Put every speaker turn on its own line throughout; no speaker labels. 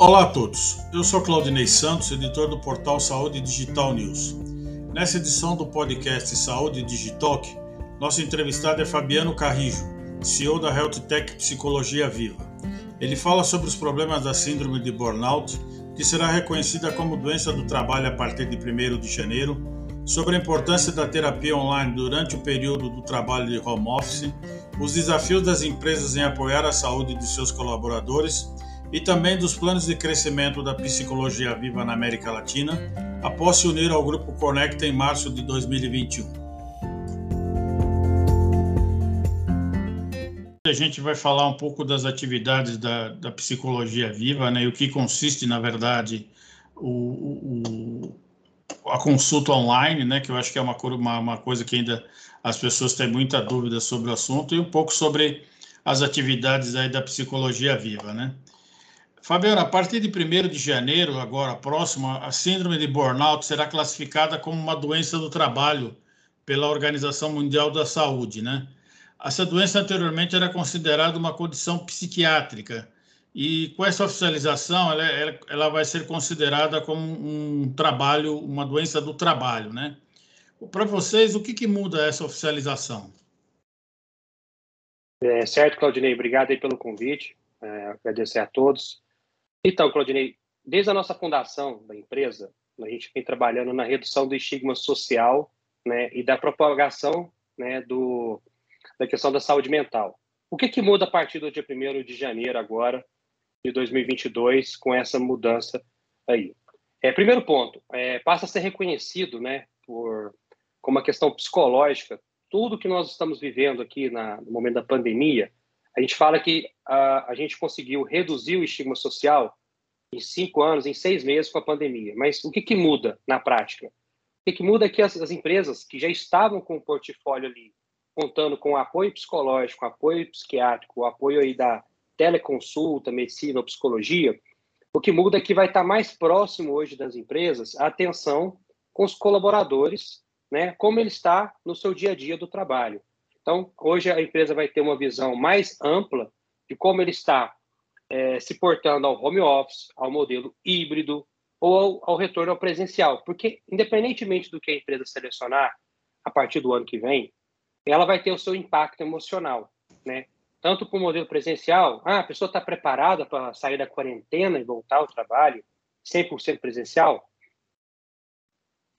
Olá a todos, eu sou Claudinei Santos, editor do portal Saúde Digital News. Nessa edição do podcast Saúde Digital, nosso entrevistado é Fabiano Carrijo, CEO da Health Tech Psicologia Viva. Ele fala sobre os problemas da síndrome de burnout, que será reconhecida como doença do trabalho a partir de 1 de janeiro, sobre a importância da terapia online durante o período do trabalho de home office, os desafios das empresas em apoiar a saúde de seus colaboradores e também dos planos de crescimento da psicologia viva na América Latina, após se unir ao grupo Conecta em março de 2021. A gente vai falar um pouco das atividades da, da psicologia viva, né, e o que consiste, na verdade, o, o, a consulta online, né, que eu acho que é uma, uma, uma coisa que ainda as pessoas têm muita dúvida sobre o assunto, e um pouco sobre as atividades aí da psicologia viva, né? Fabiano, a partir de 1 de janeiro, agora próximo, a síndrome de burnout será classificada como uma doença do trabalho pela Organização Mundial da Saúde, né? Essa doença anteriormente era considerada uma condição psiquiátrica e com essa oficialização ela, ela, ela vai ser considerada como um trabalho, uma doença do trabalho, né? Para vocês, o que, que muda essa oficialização?
É, certo, Claudinei, obrigado aí pelo convite, é, agradecer a todos. Então, Claudinei, desde a nossa fundação da empresa, a gente vem trabalhando na redução do estigma social né, e da propagação né, do, da questão da saúde mental. O que, que muda a partir do dia 1 de janeiro agora, de 2022, com essa mudança aí? É, primeiro ponto, é, passa a ser reconhecido né, por, como uma questão psicológica, tudo que nós estamos vivendo aqui na, no momento da pandemia, a gente fala que a, a gente conseguiu reduzir o estigma social em cinco anos, em seis meses com a pandemia. Mas o que, que muda na prática? O que, que muda é que as, as empresas que já estavam com o portfólio ali, contando com apoio psicológico, apoio psiquiátrico, apoio aí da teleconsulta, medicina ou psicologia, o que muda é que vai estar mais próximo hoje das empresas a atenção com os colaboradores, né, como ele está no seu dia a dia do trabalho. Então, hoje a empresa vai ter uma visão mais ampla de como ele está é, se portando ao home office, ao modelo híbrido ou ao, ao, retorno ao presencial. Porque, independentemente do que a empresa selecionar a partir do ano que vem, ela vai ter o seu impacto emocional, né? Tanto para o modelo presencial, ah, a pessoa está preparada para sair da quarentena e voltar ao trabalho 100% presencial,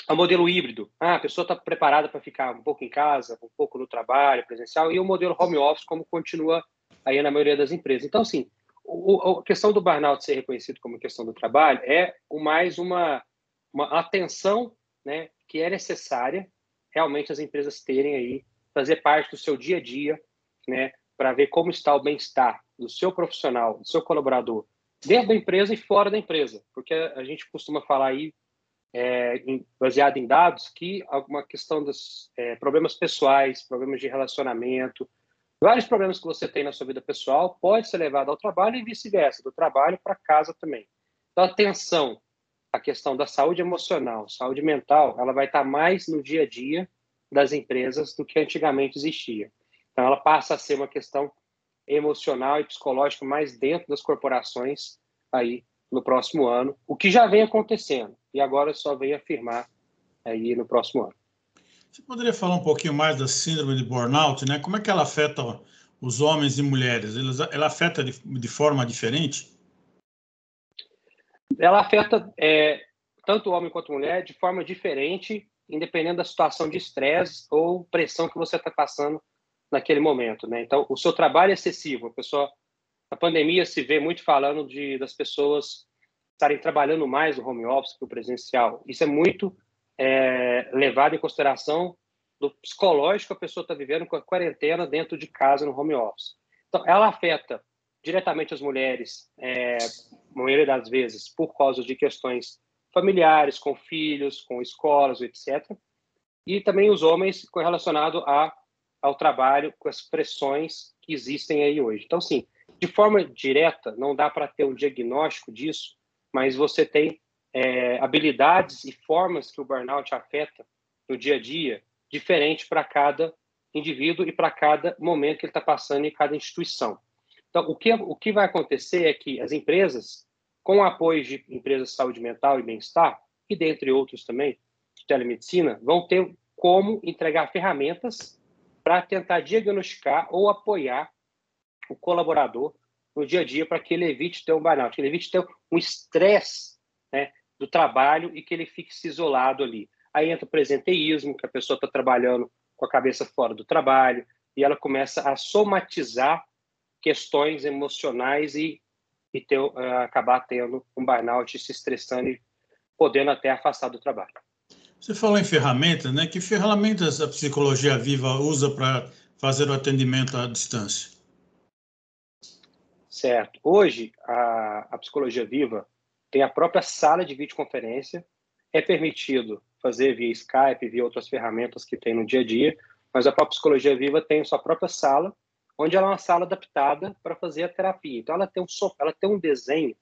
o modelo híbrido. Ah, a pessoa está preparada para ficar um pouco em casa, um pouco no trabalho presencial, e o modelo home office, como continua aí na maioria das empresas. Então, assim, o, a questão do burnout ser reconhecido como questão do trabalho é mais uma, uma atenção né, que é necessária realmente as empresas terem aí, fazer parte do seu dia a dia, né, para ver como está o bem-estar do seu profissional, do seu colaborador, dentro da empresa e fora da empresa, porque a gente costuma falar aí é, em, baseado em dados, que alguma questão dos é, problemas pessoais, problemas de relacionamento, vários problemas que você tem na sua vida pessoal pode ser levado ao trabalho e vice-versa, do trabalho para casa também. Então, atenção à questão da saúde emocional, saúde mental, ela vai estar mais no dia a dia das empresas do que antigamente existia. Então, ela passa a ser uma questão emocional e psicológica mais dentro das corporações aí no próximo ano, o que já vem acontecendo e agora só vem afirmar aí no próximo ano.
Você poderia falar um pouquinho mais da síndrome de burnout, né? Como é que ela afeta os homens e mulheres? Ela, afeta de, de, forma diferente?
Ela afeta é, tanto o homem quanto a mulher de forma diferente, independente da situação de estresse ou pressão que você está passando naquele momento, né? Então, o seu trabalho é excessivo, a pessoa a pandemia se vê muito falando de das pessoas estarem trabalhando mais no home office que o presencial. Isso é muito é, levado em consideração do psicológico que a pessoa está vivendo com a quarentena dentro de casa no home office. Então, ela afeta diretamente as mulheres, é, maioria das vezes, por causa de questões familiares, com filhos, com escolas, etc. E também os homens relacionado a, ao trabalho, com as pressões que existem aí hoje. Então, sim, de forma direta, não dá para ter um diagnóstico disso, mas você tem é, habilidades e formas que o burnout afeta no dia a dia diferente para cada indivíduo e para cada momento que ele está passando em cada instituição. Então, o que, o que vai acontecer é que as empresas com o apoio de empresas de saúde mental e bem-estar, e dentre outros também, de telemedicina, vão ter como entregar ferramentas para tentar diagnosticar ou apoiar o colaborador no dia a dia para que ele evite ter um burnout, que ele evite ter um estresse né, do trabalho e que ele fique se isolado ali. Aí entra o presenteísmo, que a pessoa está trabalhando com a cabeça fora do trabalho, e ela começa a somatizar questões emocionais e, e ter, uh, acabar tendo um burnout, se estressando e podendo até afastar do trabalho.
Você falou em ferramentas, né? Que ferramentas a psicologia viva usa para fazer o atendimento à distância?
Certo. Hoje, a, a psicologia viva tem a própria sala de videoconferência. É permitido fazer via Skype, via outras ferramentas que tem no dia a dia, mas a própria psicologia viva tem sua própria sala, onde ela é uma sala adaptada para fazer a terapia. Então, ela tem um sofá, ela tem um desenho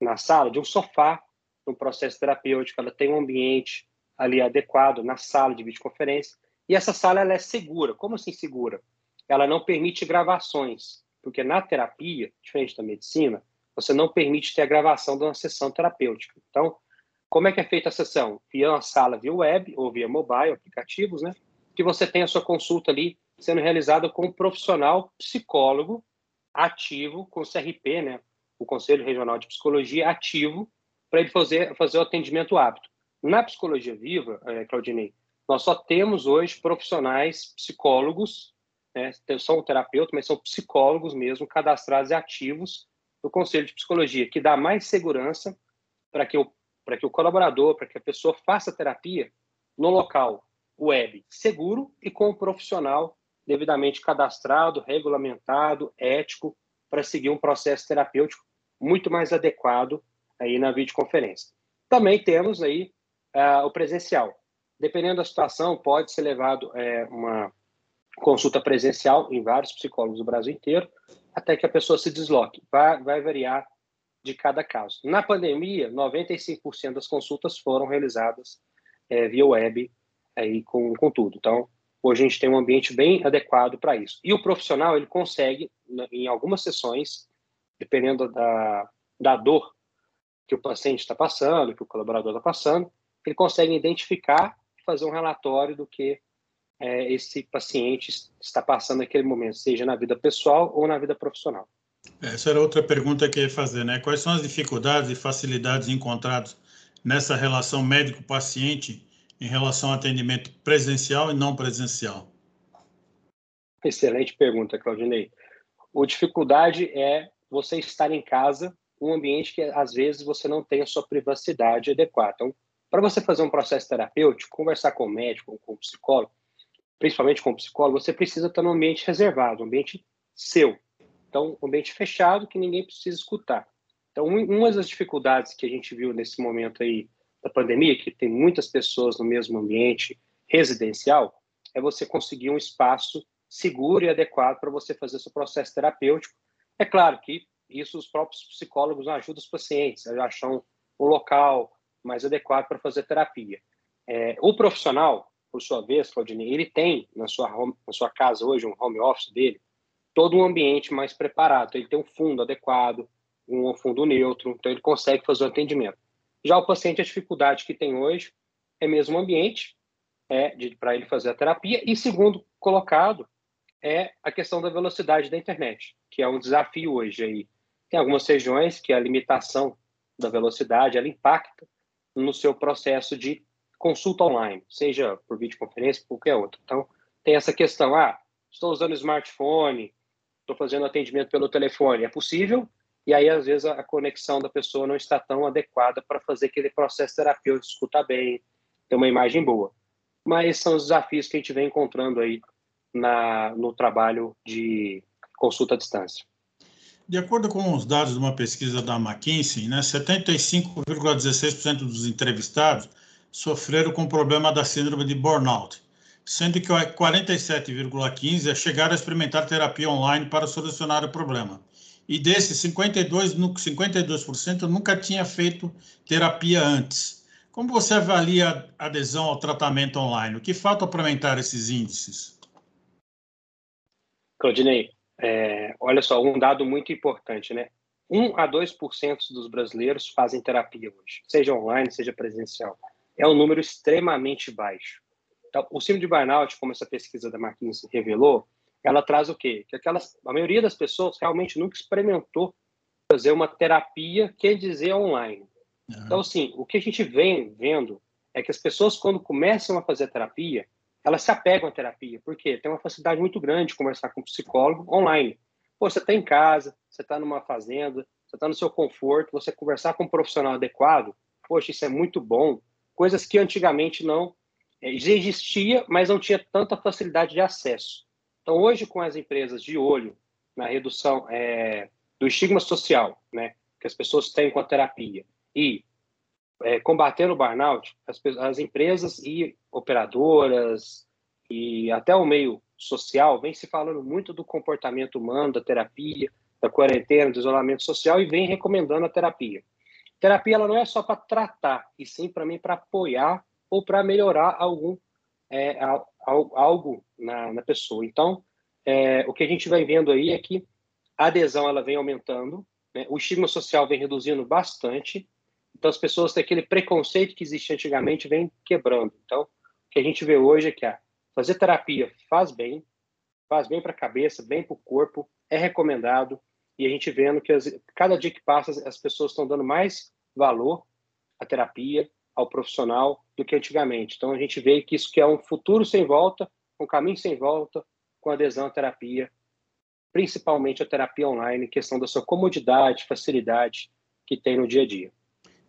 na sala de um sofá no processo terapêutico, ela tem um ambiente ali adequado na sala de videoconferência, e essa sala ela é segura. Como assim segura? Ela não permite gravações, porque na terapia, diferente da medicina, você não permite ter a gravação de uma sessão terapêutica. Então, como é que é feita a sessão? Via uma sala via web ou via mobile, aplicativos, né? Que você tem a sua consulta ali sendo realizada com um profissional psicólogo ativo, com o CRP, né? O Conselho Regional de Psicologia ativo, para ele fazer, fazer o atendimento apto. Na psicologia viva, é, Claudinei, nós só temos hoje profissionais psicólogos, né, são terapeutas, mas são psicólogos mesmo, cadastrados e ativos do Conselho de Psicologia, que dá mais segurança para que, o, que o colaborador, para que a pessoa faça terapia no local web seguro e com um profissional devidamente cadastrado, regulamentado, ético, para seguir um processo terapêutico muito mais adequado aí na videoconferência. Também temos aí uh, o presencial. Dependendo da situação, pode ser levado é, uma consulta presencial em vários psicólogos do Brasil inteiro, até que a pessoa se desloque. Vai, vai variar de cada caso. Na pandemia, 95% das consultas foram realizadas é, via web aí com, com tudo. Então, hoje a gente tem um ambiente bem adequado para isso. E o profissional, ele consegue, em algumas sessões, dependendo da, da dor que o paciente está passando, que o colaborador está passando, ele consegue identificar e fazer um relatório do que é, esse paciente está passando naquele momento, seja na vida pessoal ou na vida profissional.
Essa era outra pergunta que eu ia fazer, né? Quais são as dificuldades e facilidades encontradas nessa relação médico-paciente em relação ao atendimento presencial e não presencial?
Excelente pergunta, Claudinei. A dificuldade é você estar em casa, um ambiente que às vezes você não tem a sua privacidade adequada. Então, para você fazer um processo terapêutico, conversar com o médico, com o psicólogo, principalmente com o psicólogo, você precisa estar num ambiente reservado, um ambiente seu. Então, um ambiente fechado que ninguém precisa escutar. Então, uma das dificuldades que a gente viu nesse momento aí da pandemia, que tem muitas pessoas no mesmo ambiente residencial, é você conseguir um espaço seguro e adequado para você fazer seu processo terapêutico. É claro que isso os próprios psicólogos ajudam os pacientes a achar um, um local mais adequado para fazer terapia. É, o profissional, por sua vez, Claudine, ele tem na sua, home, na sua casa hoje, um home office dele, todo um ambiente mais preparado. Ele tem um fundo adequado, um fundo neutro, então ele consegue fazer o atendimento. Já o paciente, a dificuldade que tem hoje é mesmo o ambiente é, para ele fazer a terapia. E segundo colocado é a questão da velocidade da internet, que é um desafio hoje aí. Tem algumas regiões que a limitação da velocidade ela impacta no seu processo de consulta online, seja por videoconferência, ou qualquer outro. Então, tem essa questão, ah, estou usando smartphone, estou fazendo atendimento pelo telefone, é possível, e aí, às vezes, a conexão da pessoa não está tão adequada para fazer aquele processo terapêutico escutar bem, ter uma imagem boa. Mas são os desafios que a gente vem encontrando aí na, no trabalho de consulta à distância.
De acordo com os dados de uma pesquisa da McKinsey, né, 75,16% dos entrevistados sofreram com o problema da síndrome de burnout, sendo que 47,15% chegaram a experimentar terapia online para solucionar o problema. E desses, 52, 52% nunca tinha feito terapia antes. Como você avalia a adesão ao tratamento online? O que falta para aumentar esses índices?
Claudinei, é, olha só, um dado muito importante, né? 1 a 2% dos brasileiros fazem terapia hoje, seja online, seja presencial. É um número extremamente baixo. Então, o síndrome de burnout, como essa pesquisa da McKinsey revelou, ela traz o quê? Que aquelas, a maioria das pessoas realmente nunca experimentou fazer uma terapia, quer dizer, online. Uhum. Então, assim, o que a gente vem vendo é que as pessoas, quando começam a fazer terapia, elas se apegam à terapia, porque tem uma facilidade muito grande de conversar com um psicólogo online. Pô, você está em casa, você está numa fazenda, você está no seu conforto, você conversar com um profissional adequado, poxa, isso é muito bom. Coisas que antigamente não já existia, mas não tinha tanta facilidade de acesso. Então, hoje, com as empresas de olho na redução é, do estigma social, né, que as pessoas têm com a terapia, e é, combatendo o burnout, as, as, empresas e operadoras e até o meio social vem se falando muito do comportamento humano, da terapia, da quarentena, do isolamento social e vem recomendando a terapia. Terapia ela não é só para tratar, e sim para mim para apoiar ou para melhorar algum é, algo na, na, pessoa. Então, é, o que a gente vai vendo aí é que a adesão ela vem aumentando, né? o estigma social vem reduzindo bastante, então as pessoas têm aquele preconceito que existia antigamente vem quebrando. Então, o que a gente vê hoje é que a fazer terapia faz bem, faz bem para a cabeça, bem para o corpo, é recomendado, e a gente vendo que as, cada dia que passa as pessoas estão dando mais valor à terapia, ao profissional do que antigamente. Então a gente vê que isso que é um futuro sem volta, um caminho sem volta com adesão à terapia principalmente a terapia online, questão da sua comodidade, facilidade que tem no dia a dia.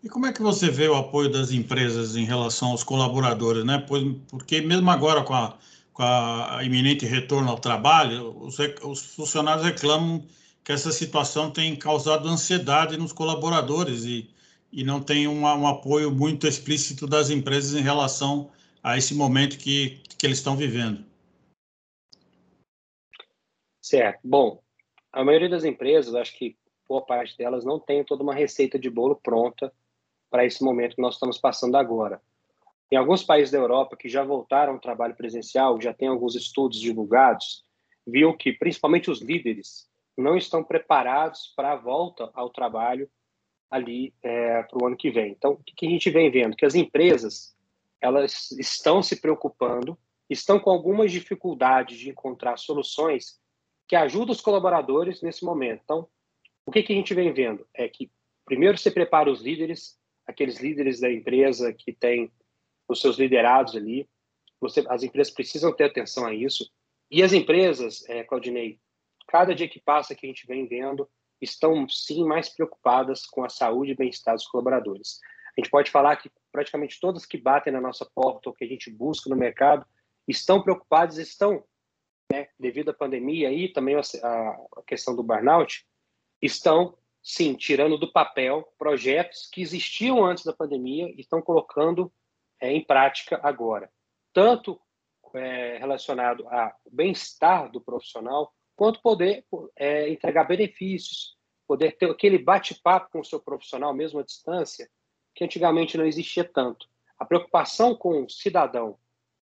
E como é que você vê o apoio das empresas em relação aos colaboradores, né? Porque mesmo agora com a, com a iminente retorno ao trabalho, os, os funcionários reclamam que essa situação tem causado ansiedade nos colaboradores e, e não tem um, um apoio muito explícito das empresas em relação a esse momento que, que eles estão vivendo.
Certo. Bom, a maioria das empresas, acho que boa parte delas não tem toda uma receita de bolo pronta para esse momento que nós estamos passando agora. Em alguns países da Europa que já voltaram ao trabalho presencial, já tem alguns estudos divulgados, viu que principalmente os líderes não estão preparados para a volta ao trabalho ali é, para o ano que vem. Então, o que a gente vem vendo? Que as empresas elas estão se preocupando, estão com algumas dificuldades de encontrar soluções que ajuda os colaboradores nesse momento. Então, o que, que a gente vem vendo? É que, primeiro, você prepara os líderes, aqueles líderes da empresa que têm os seus liderados ali. Você, as empresas precisam ter atenção a isso. E as empresas, é, Claudinei, cada dia que passa que a gente vem vendo, estão sim mais preocupadas com a saúde e bem-estar dos colaboradores. A gente pode falar que praticamente todas que batem na nossa porta ou que a gente busca no mercado estão preocupadas, estão né, devido à pandemia e também a, questão do burnout, estão, sim, tirando do papel projetos que existiam antes da pandemia e estão colocando é, em prática agora. Tanto é, relacionado ao bem-estar do profissional, quanto poder é, entregar benefícios, poder ter aquele bate-papo com o seu profissional, mesmo à distância, que antigamente não existia tanto. A preocupação com o cidadão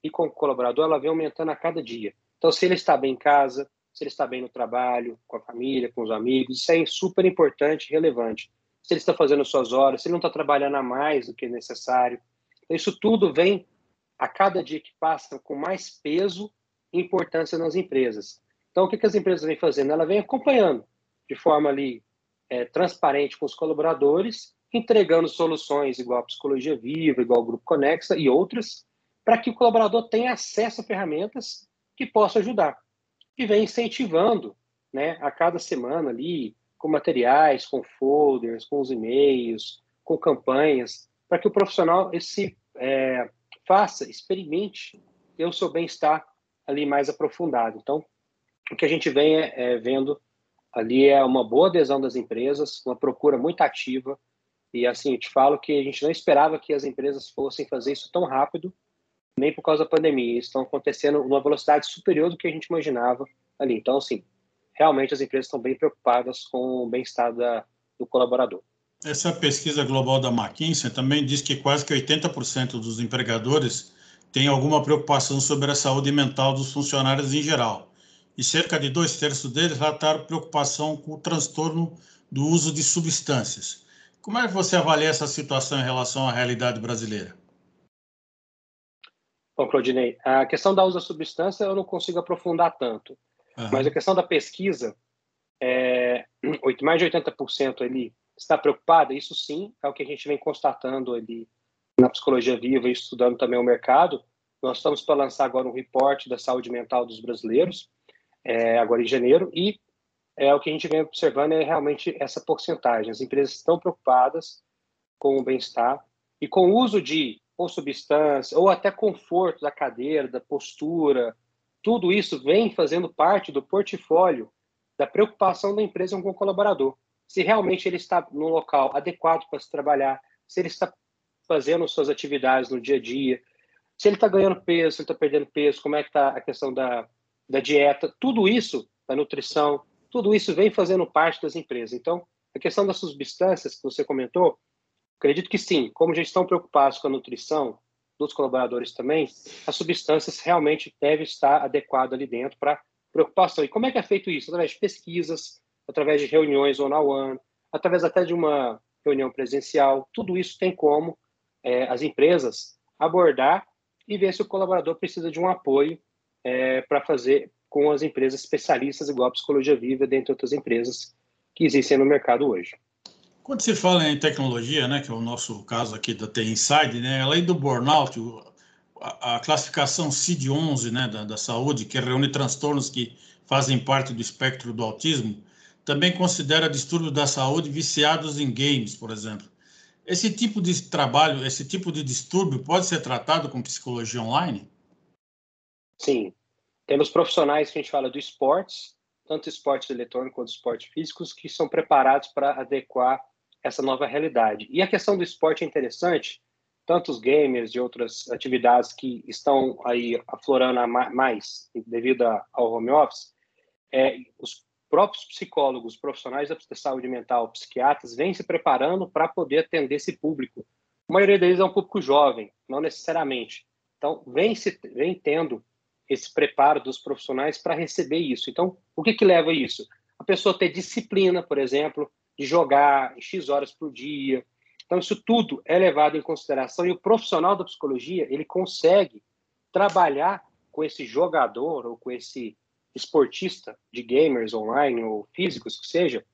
e com o colaborador, ela vem aumentando a cada dia. Então, se ele está bem em casa, se ele está bem no trabalho, com a família, com os amigos, isso é super importante e relevante. Se ele está fazendo suas horas, se ele não está trabalhando a mais do que necessário. Então, isso tudo vem, a cada dia que passa, com mais peso e importância nas empresas. Então, o que, que as empresas vêm fazendo? Ela vem acompanhando de forma ali é, transparente com os colaboradores, entregando soluções igual a Psicologia Viva, igual o Grupo Conexa e outras, para que o colaborador tenha acesso a ferramentas que possa ajudar. E vem incentivando, né, a cada semana ali, com materiais, com folders, com os e-mails, com campanhas, para que o profissional esse é, faça, experimente ter o seu bem-estar ali mais aprofundado. Então, o que a gente vem é, é, vendo ali é uma boa adesão das empresas, uma procura muito ativa, e assim, eu te falo que a gente não esperava que as empresas fossem fazer isso tão rápido, nem por causa da pandemia. Estão acontecendo numa velocidade superior do que a gente imaginava ali. Então, assim, realmente as empresas estão bem preocupadas com o bem-estar do colaborador.
Essa pesquisa global da McKinsey também diz que quase que 80% dos empregadores têm alguma preocupação sobre a saúde mental dos funcionários em geral. E cerca de dois terços deles relataram preocupação com o transtorno do uso de substâncias. Como é que você avalia essa situação em relação à realidade brasileira?
Bom, Claudinei, a questão da uso da substância eu não consigo aprofundar tanto, uhum. mas a questão da pesquisa, é, mais de 80% ali está preocupada, isso sim é o que a gente vem constatando ali na psicologia viva e estudando também o mercado. Nós estamos para lançar agora um reporte da saúde mental dos brasileiros, é, agora em janeiro, e é, o que a gente vem observando é realmente essa porcentagem. As empresas estão preocupadas com o bem-estar e com o uso de ou substância, ou até conforto da cadeira, da postura, tudo isso vem fazendo parte do portfólio da preocupação da empresa com o colaborador. Se realmente ele está no local adequado para se trabalhar, se ele está fazendo suas atividades no dia a dia, se ele está ganhando peso, se ele está perdendo peso, como é que está a questão da, da dieta, tudo isso, da nutrição, tudo isso vem fazendo parte das empresas. Então, a questão das substâncias que você comentou, Acredito que sim. Como já estão preocupados com a nutrição dos colaboradores também, as substâncias realmente devem estar adequadas ali dentro para preocupação. E como é que é feito isso? Através de pesquisas, através de reuniões one-on-one, através até de uma reunião presencial. Tudo isso tem como é, as empresas abordar e ver se o colaborador precisa de um apoio é, para fazer com as empresas especialistas, igual a Psicologia Viva, dentre outras empresas que existem no mercado hoje.
Quando se fala em tecnologia, né, que é o nosso caso aqui da T Inside, né, além do burnout, a, a classificação CID-11 né, da, da saúde, que reúne transtornos que fazem parte do espectro do autismo, também considera distúrbios da saúde viciados em games, por exemplo. Esse tipo de trabalho, esse tipo de distúrbio pode ser tratado com psicologia online?
Sim. Temos profissionais que a gente fala do esportes, tanto esportes eletrônicos quanto esportes físicos, que são preparados para adequar essa nova realidade. E a questão do esporte é interessante, tanto os gamers de outras atividades que estão aí aflorando mais devido ao home office, é, os próprios psicólogos, profissionais da saúde mental, psiquiatras, vêm se preparando para poder atender esse público. A maioria deles é um público jovem, não necessariamente. Então, vem, se, vem tendo esse preparo dos profissionais para receber isso. Então, o que, que leva a isso? A pessoa ter disciplina, por exemplo, de jogar X horas por dia. Então, isso tudo é levado em consideração e o profissional da psicologia, ele consegue trabalhar com esse jogador ou com esse esportista de gamers online ou físicos que seja,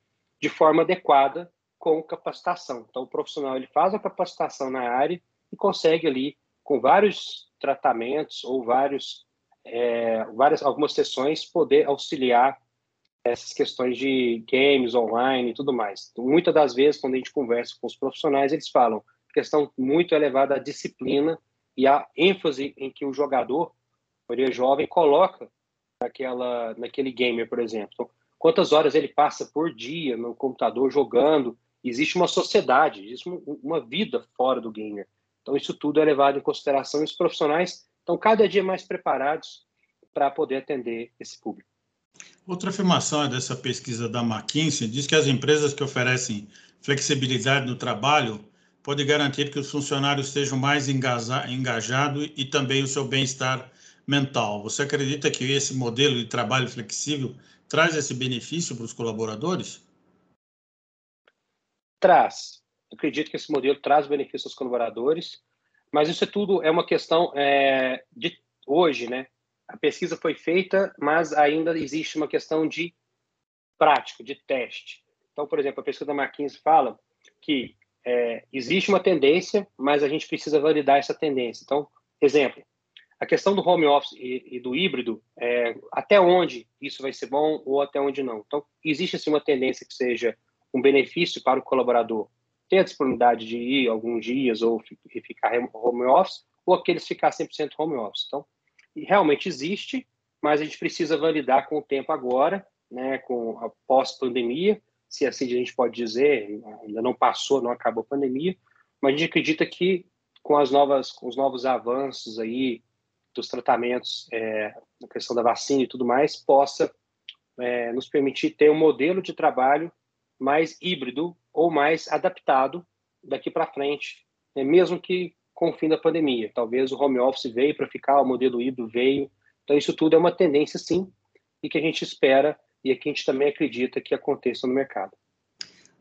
de forma adequada com capacitação. Então, o profissional ele faz a capacitação na área e consegue ali, com vários tratamentos ou vários, é, várias, algumas sessões, poder auxiliar essas questões de games online e tudo mais. Muitas das vezes, quando a gente conversa com os profissionais, eles falam questão muito elevada a disciplina e a ênfase em que o jogador, maioria jovem, coloca naquela, naquele gamer, por exemplo. Então, quantas horas ele passa por dia no computador jogando? Existe uma sociedade, existe uma vida fora do gamer. Então, isso tudo é levado em consideração e os profissionais estão cada dia mais preparados para poder atender esse público.
Outra afirmação é dessa pesquisa da McKinsey diz que as empresas que oferecem flexibilidade no trabalho podem garantir que os funcionários estejam mais engajados e também o seu bem-estar mental. Você acredita que esse modelo de trabalho flexível traz esse benefício para os colaboradores?
Traz. acredito que esse modelo traz benefício aos colaboradores, mas isso é tudo é uma questão é, de hoje, né? a pesquisa foi feita, mas ainda existe uma questão de prática, de teste. Então, por exemplo, a pesquisa da McKinsey fala que é, existe uma tendência, mas a gente precisa validar essa tendência. Então, exemplo, a questão do home office e, e do híbrido, é, até onde isso vai ser bom ou até onde não. Então, existe assim, uma tendência que seja um benefício para o colaborador ter a disponibilidade de ir alguns dias ou ficar home office, ou aqueles ficar 100% home office. Então, realmente existe, mas a gente precisa validar com o tempo agora, né, com a pós-pandemia, se assim a gente pode dizer, ainda não passou, não acabou a pandemia, mas a gente acredita que com as novas, com os novos avanços aí dos tratamentos, é, na questão da vacina e tudo mais, possa é, nos permitir ter um modelo de trabalho mais híbrido ou mais adaptado daqui para frente, né, mesmo que com o fim da pandemia. Talvez o home office veio para ficar, o modelo híbrido veio. Então, isso tudo é uma tendência, sim, e que a gente espera e que a gente também acredita que aconteça no mercado.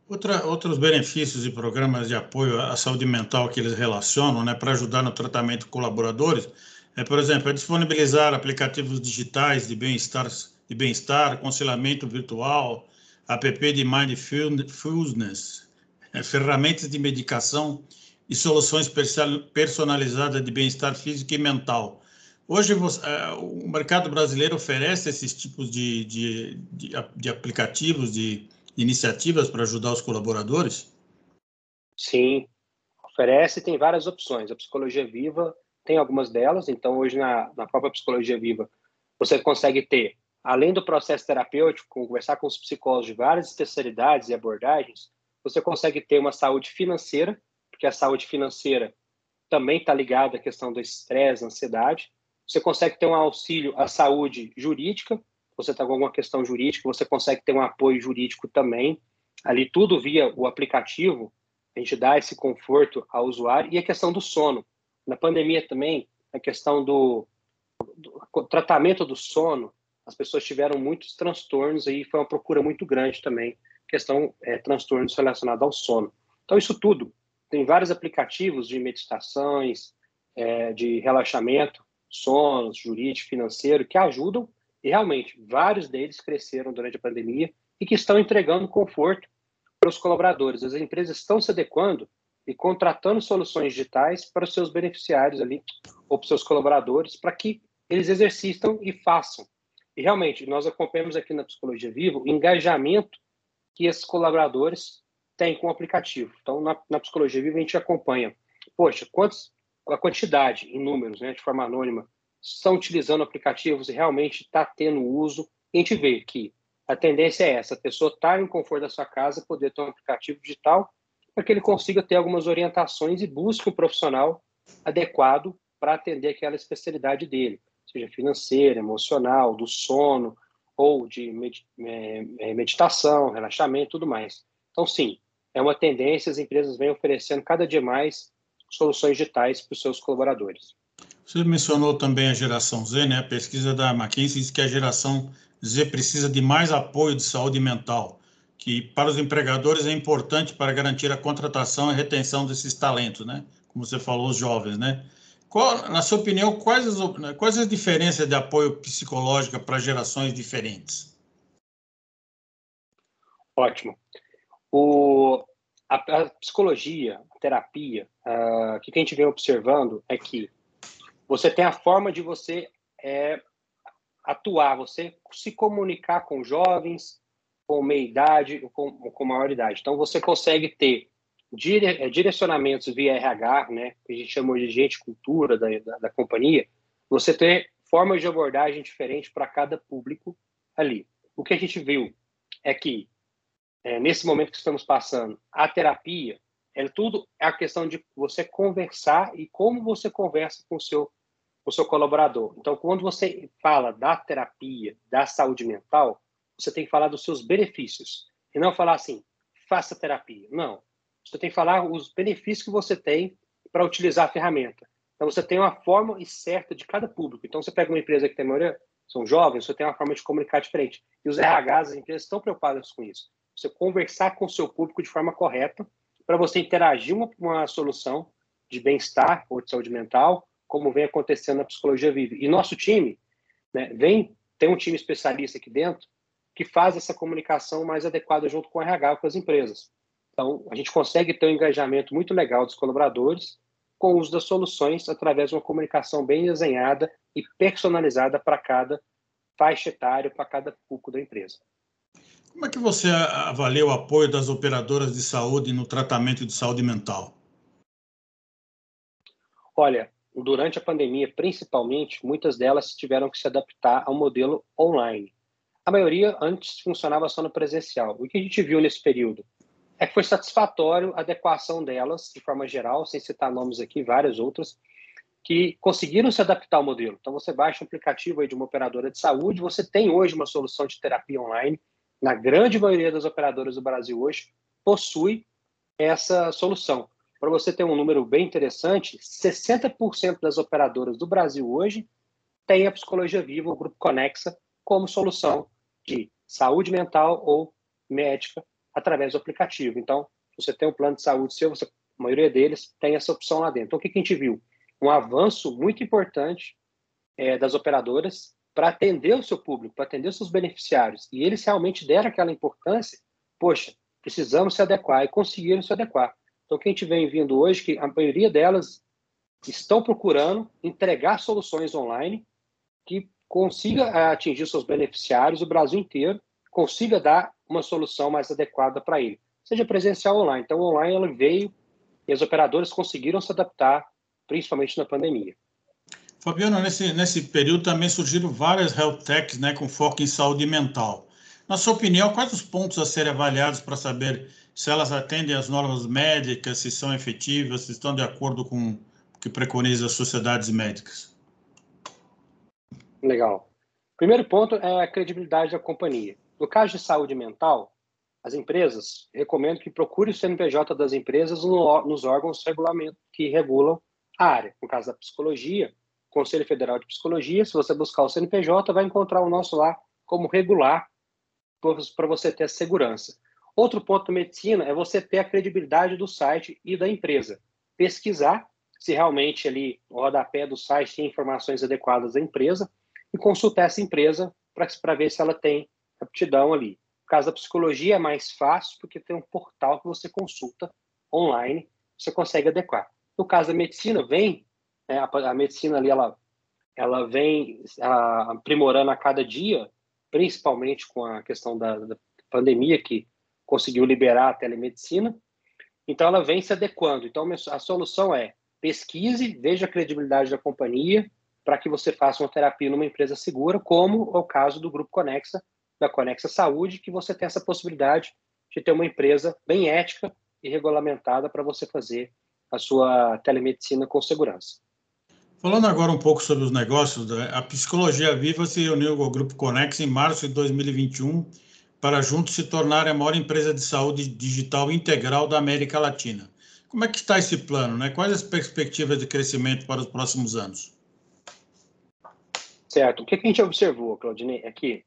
Outra, outros benefícios e programas de apoio à saúde mental que eles relacionam, né, para ajudar no tratamento de colaboradores, é, por exemplo, é disponibilizar aplicativos digitais de bem-estar, de bem-estar, aconselhamento virtual, app de mindfulness, é, ferramentas de medicação e soluções personalizadas de bem-estar físico e mental. Hoje, é, o mercado brasileiro oferece esses tipos de, de, de, de aplicativos, de iniciativas para ajudar os colaboradores?
Sim, oferece tem várias opções. A Psicologia Viva tem algumas delas, então hoje na, na própria Psicologia Viva você consegue ter, além do processo terapêutico, conversar com os psicólogos de várias especialidades e abordagens, você consegue ter uma saúde financeira, porque a saúde financeira também está ligada à questão do estresse, ansiedade. Você consegue ter um auxílio à saúde jurídica, você está com alguma questão jurídica, você consegue ter um apoio jurídico também. Ali tudo via o aplicativo, a gente dá esse conforto ao usuário. E a questão do sono. Na pandemia também, a questão do, do tratamento do sono, as pessoas tiveram muitos transtornos e foi uma procura muito grande também, questão é, transtornos relacionados ao sono. Então, isso tudo. Tem vários aplicativos de meditações, é, de relaxamento, sono, jurídico, financeiro, que ajudam e realmente, vários deles cresceram durante a pandemia e que estão entregando conforto para os colaboradores. As empresas estão se adequando e contratando soluções digitais para os seus beneficiários ali, ou para os seus colaboradores, para que eles exercitam e façam. E realmente, nós acompanhamos aqui na Psicologia Viva o engajamento que esses colaboradores têm com o aplicativo. Então, na, na Psicologia Viva, a gente acompanha, poxa, quantos, a quantidade em números, né, de forma anônima, estão utilizando aplicativos e realmente está tendo uso. a gente vê que a tendência é essa: a pessoa está em conforto da sua casa, poder ter um aplicativo digital para que ele consiga ter algumas orientações e busque um profissional adequado para atender aquela especialidade dele, seja financeira, emocional, do sono ou de é, é, meditação, relaxamento, tudo mais. Então, sim, é uma tendência, as empresas vêm oferecendo cada dia mais soluções digitais para os seus colaboradores.
Você mencionou também a geração Z, né? A pesquisa da McKinsey diz que a geração Z precisa de mais apoio de saúde mental, que para os empregadores é importante para garantir a contratação e retenção desses talentos, né? Como você falou, os jovens, né? Qual, na sua opinião, quais as, quais as diferenças de apoio psicológico para gerações diferentes?
Ótimo. O, a, a psicologia, a terapia, uh, o que a gente vem observando é que você tem a forma de você é, atuar, você se comunicar com jovens, com meia-idade, com, com maior idade. Então, você consegue ter dire, é, direcionamentos via RH, né, que a gente chama de gente cultura da, da, da companhia, você ter formas de abordagem diferentes para cada público ali. O que a gente viu é que, é, nesse momento que estamos passando, a terapia, é tudo é a questão de você conversar e como você conversa com o seu o seu colaborador. Então, quando você fala da terapia, da saúde mental, você tem que falar dos seus benefícios. E não falar assim, faça terapia. Não. Você tem que falar os benefícios que você tem para utilizar a ferramenta. Então, você tem uma forma certa de cada público. Então, você pega uma empresa que tem maioria, são jovens, você tem uma forma de comunicar diferente. E os RHs, as empresas estão preocupadas com isso. Você conversar com o seu público de forma correta para você interagir uma, uma solução de bem-estar ou de saúde mental como vem acontecendo na psicologia vive. E nosso time, né, vem tem um time especialista aqui dentro que faz essa comunicação mais adequada junto com o RH, com as empresas. Então, a gente consegue ter um engajamento muito legal dos colaboradores com o uso das soluções através de uma comunicação bem desenhada e personalizada para cada faixa etária, para cada público da empresa.
Como é que você avalia o apoio das operadoras de saúde no tratamento de saúde mental?
Olha, durante a pandemia, principalmente, muitas delas tiveram que se adaptar ao modelo online. A maioria antes funcionava só no presencial. O que a gente viu nesse período é que foi satisfatório a adequação delas, de forma geral, sem citar nomes aqui, várias outras, que conseguiram se adaptar ao modelo. Então, você baixa um aplicativo aí de uma operadora de saúde, você tem hoje uma solução de terapia online. Na grande maioria das operadoras do Brasil hoje, possui essa solução. Para você ter um número bem interessante, 60% das operadoras do Brasil hoje têm a Psicologia Viva, o Grupo Conexa, como solução de saúde mental ou médica através do aplicativo. Então, você tem um plano de saúde seu, você, a maioria deles tem essa opção lá dentro. Então, o que, que a gente viu? Um avanço muito importante é, das operadoras para atender o seu público, para atender os seus beneficiários. E eles realmente deram aquela importância, poxa, precisamos se adequar e conseguiram se adequar. Então, o que a gente vem vindo hoje, que a maioria delas estão procurando entregar soluções online que consiga atingir seus beneficiários, o Brasil inteiro, consiga dar uma solução mais adequada para ele, seja presencial ou online. Então, online ela veio e as operadoras conseguiram se adaptar, principalmente na pandemia.
Fabiano, nesse, nesse período também surgiram várias health techs né, com foco em saúde mental. Na sua opinião, quais os pontos a serem avaliados para saber se elas atendem às normas médicas, se são efetivas, se estão de acordo com o que preconiza as sociedades médicas?
Legal. Primeiro ponto é a credibilidade da companhia. No caso de saúde mental, as empresas recomendo que procure o CNPJ das empresas no, nos órgãos que regulam a área. No caso da psicologia, Conselho Federal de Psicologia, se você buscar o CNPJ, vai encontrar o nosso lá como regular para você ter segurança. Outro ponto da medicina é você ter a credibilidade do site e da empresa. Pesquisar se realmente ali o rodapé do site tem informações adequadas da empresa e consultar essa empresa para ver se ela tem aptidão ali. No caso da psicologia é mais fácil porque tem um portal que você consulta online, você consegue adequar. No caso da medicina, vem né, a, a, medicina ali ela ela vem a, aprimorando a cada dia, principalmente com a questão da, da pandemia que conseguiu liberar a telemedicina. Então ela vem se adequando. Então a solução é pesquise, veja a credibilidade da companhia, para que você faça uma terapia numa empresa segura, como é o caso do Grupo Conexa, da Conexa Saúde, que você tem essa possibilidade de ter uma empresa bem ética e regulamentada para você fazer a sua telemedicina com segurança.
Falando agora um pouco sobre os negócios, a Psicologia Viva se reuniu com o Grupo Conex em março de 2021 para juntos se tornar a maior empresa de saúde digital integral da América Latina. Como é que está esse plano? Né? Quais as perspectivas de crescimento para os próximos anos?
Certo. O que a gente observou, Claudinei, é que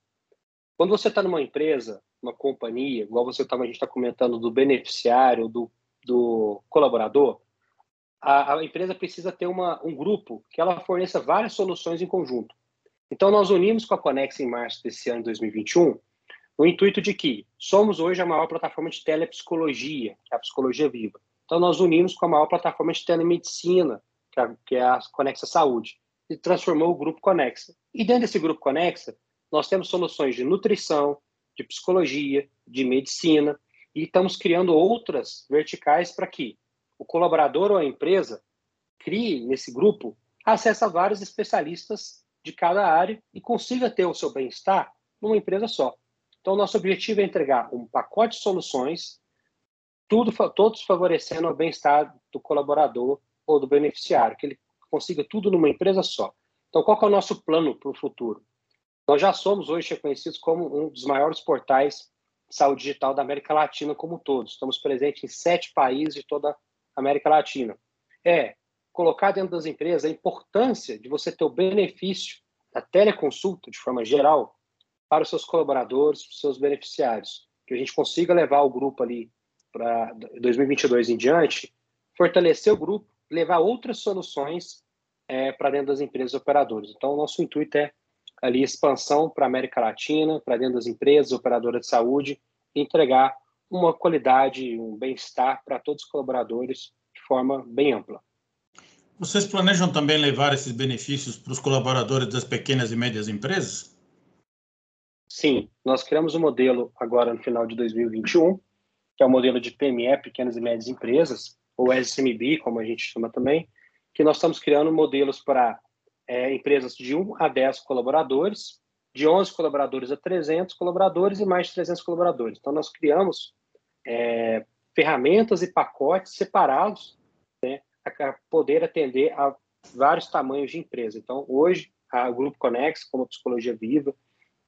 quando você está numa empresa, uma companhia, igual você tava, a gente está comentando do beneficiário, do, do colaborador, a, a, empresa precisa ter uma, um grupo que ela forneça várias soluções em conjunto. Então, nós unimos com a Conex em março desse ano, 2021, no intuito de que somos hoje a maior plataforma de telepsicologia, que é a Psicologia Viva. Então, nós unimos com a maior plataforma de telemedicina, que é, que é a Conexa Saúde e transformou o Grupo Conexa. E dentro desse Grupo Conexa, nós temos soluções de nutrição, de psicologia, de medicina, e estamos criando outras verticais para que o colaborador ou a empresa crie nesse grupo acesso a vários especialistas de cada área e consiga ter o seu bem-estar numa empresa só. Então, nosso objetivo é entregar um pacote de soluções, tudo, todos favorecendo o bem-estar do colaborador ou do beneficiário, que ele consiga tudo numa empresa só. Então, qual é o nosso plano para o futuro? Nós já somos hoje reconhecidos como um dos maiores portais de saúde digital da América Latina como todos. Estamos presentes em sete países de toda a América Latina. É colocar dentro das empresas a importância de você ter o benefício da teleconsulta, de forma geral, para os seus colaboradores, para os seus beneficiários. Que a gente consiga levar o grupo ali para 2022 em diante, fortalecer o grupo, levar outras soluções é, para dentro das empresas operadoras. Então, nosso intuito é ali expansão para a América Latina, para dentro das empresas operadoras de saúde, entregar uma qualidade, um bem-estar para todos os colaboradores de forma bem ampla.
Vocês planejam também levar esses benefícios para os colaboradores das pequenas e médias empresas?
Sim, nós criamos um modelo agora no final de 2021, que é o modelo de PME, Pequenas e Médias Empresas, ou SMB, como a gente chama também, que nós estamos criando modelos para é, empresas de 1 a 10 colaboradores, de 11 colaboradores a 300 colaboradores e mais de 300 colaboradores. Então, nós criamos é, ferramentas e pacotes separados né, para poder atender a vários tamanhos de empresa. Então, hoje, a, o Grupo Conex, como a Psicologia Viva,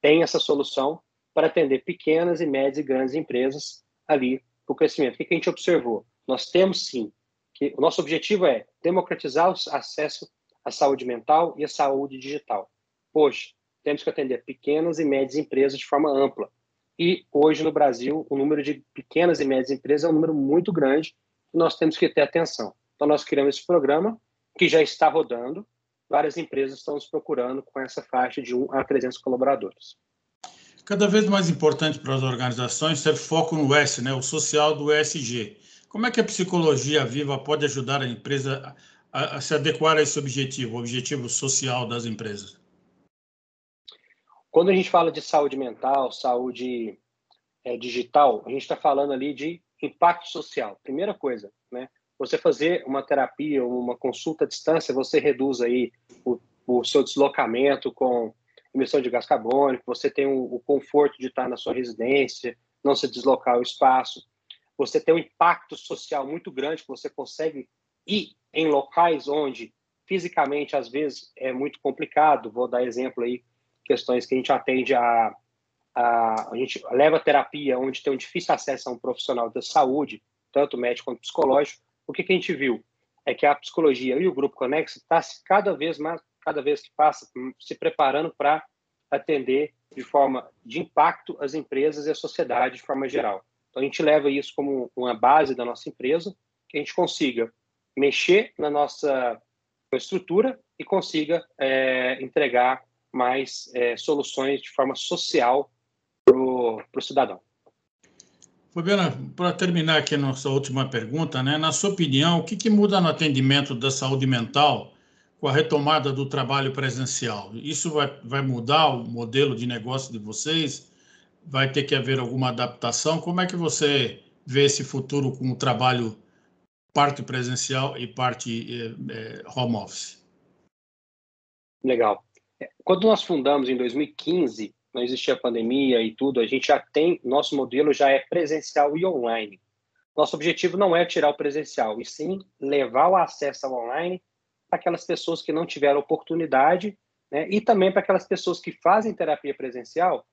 tem essa solução para atender pequenas e médias e grandes empresas ali para o crescimento. O que a gente observou? Nós temos sim, que o nosso objetivo é democratizar o acesso à saúde mental e à saúde digital. Poxa, temos que atender pequenas e médias empresas de forma ampla. E hoje no Brasil, o número de pequenas e médias empresas é um número muito grande e nós temos que ter atenção. Então, nós criamos esse programa que já está rodando. Várias empresas estão nos procurando com essa faixa de 1 a 300 colaboradores.
Cada vez mais importante para as organizações ter foco no S, né, o social do ESG. Como é que a psicologia viva pode ajudar a empresa a, a se adequar a esse objetivo, o objetivo social das empresas?
Quando a gente fala de saúde mental, saúde é, digital, a gente está falando ali de impacto social. Primeira coisa, né? Você fazer uma terapia, uma consulta à distância, você reduz aí o, o seu deslocamento com emissão de gás carbônico, você tem o, o conforto de estar na sua residência, não se deslocar o espaço, você tem um impacto social muito grande, que você consegue ir em locais onde fisicamente às vezes é muito complicado. Vou dar exemplo aí, questões que a gente atende a a, a gente leva terapia onde tem um difícil acesso a um profissional da saúde, tanto médico quanto psicológico. O que, que a gente viu é que a psicologia e o grupo Conexo está cada vez mais, cada vez que passa, se preparando para atender de forma de impacto as empresas e a sociedade de forma geral. Então a gente leva isso como uma base da nossa empresa, que a gente consiga mexer na nossa estrutura e consiga é, entregar mais é, soluções de forma social para o cidadão.
Fabiana, para terminar aqui a nossa última pergunta, né? na sua opinião, o que, que muda no atendimento da saúde mental com a retomada do trabalho presencial? Isso vai, vai mudar o modelo de negócio de vocês? Vai ter que haver alguma adaptação? Como é que você vê esse futuro com o trabalho parte presencial e parte eh home office?
Legal. Quando nós fundamos em 2015, não existia pandemia e tudo, a gente já tem, nosso modelo já é presencial e online. Nosso objetivo não é tirar o presencial, e sim levar o acesso ao online para aquelas pessoas que não tiveram oportunidade, né? e também para aquelas pessoas que fazem terapia presencial,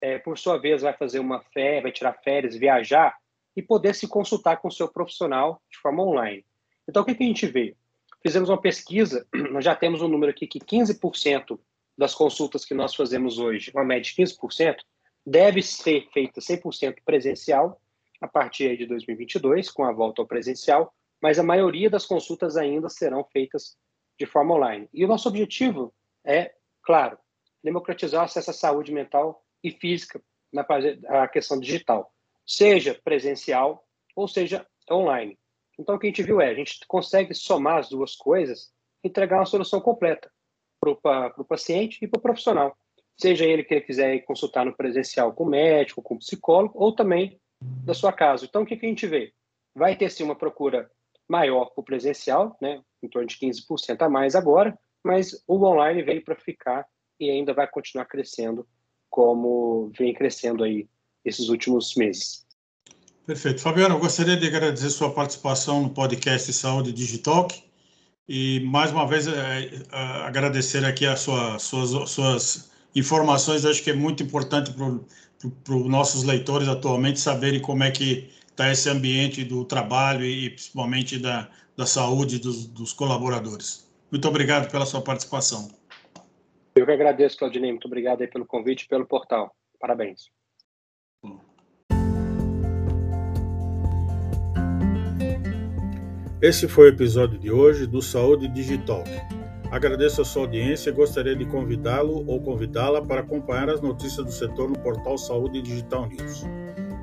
é, por sua vez, vai fazer uma férias, vai tirar férias, viajar, e poder se consultar com o seu profissional de forma online. Então, o que, que a gente vê? Fizemos uma pesquisa, nós já temos um número aqui que 15% das consultas que nós fazemos hoje, uma média de 15%, deve ser feita 100% presencial a partir de 2022, com a volta ao presencial, mas a maioria das consultas ainda serão feitas de forma online. E o nosso objetivo é, claro, democratizar o acesso à saúde mental e física na questão digital, seja presencial ou seja online. Então, o que a gente viu é, a gente consegue somar as duas coisas entregar uma solução completa para o paciente e para o profissional. Seja ele que quiser consultar no presencial com médico, com psicólogo, ou também da sua casa. Então, o que, que a gente vê? Vai ter sim uma procura maior para o presencial, né, em torno de 15% a mais agora, mas o online veio para ficar e ainda vai continuar crescendo como vem crescendo aí esses últimos meses.
Perfeito. Fabiano, eu gostaria de agradecer sua participação no podcast Saúde Digital e mais uma vez é, é, agradecer aqui as sua, suas, suas informações, acho que é muito importante para os nossos leitores atualmente saberem como é que está esse ambiente do trabalho e principalmente da, da saúde dos, dos colaboradores. Muito obrigado pela sua participação.
Eu que agradeço, Claudinei. Muito obrigado aí pelo convite e pelo portal. Parabéns.
Esse foi o episódio de hoje do Saúde Digital. Agradeço a sua audiência e gostaria de convidá-lo ou convidá-la para acompanhar as notícias do setor no portal Saúde Digital News.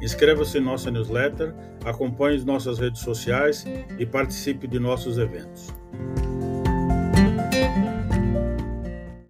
Inscreva-se em nossa newsletter, acompanhe nossas redes sociais e participe de nossos eventos.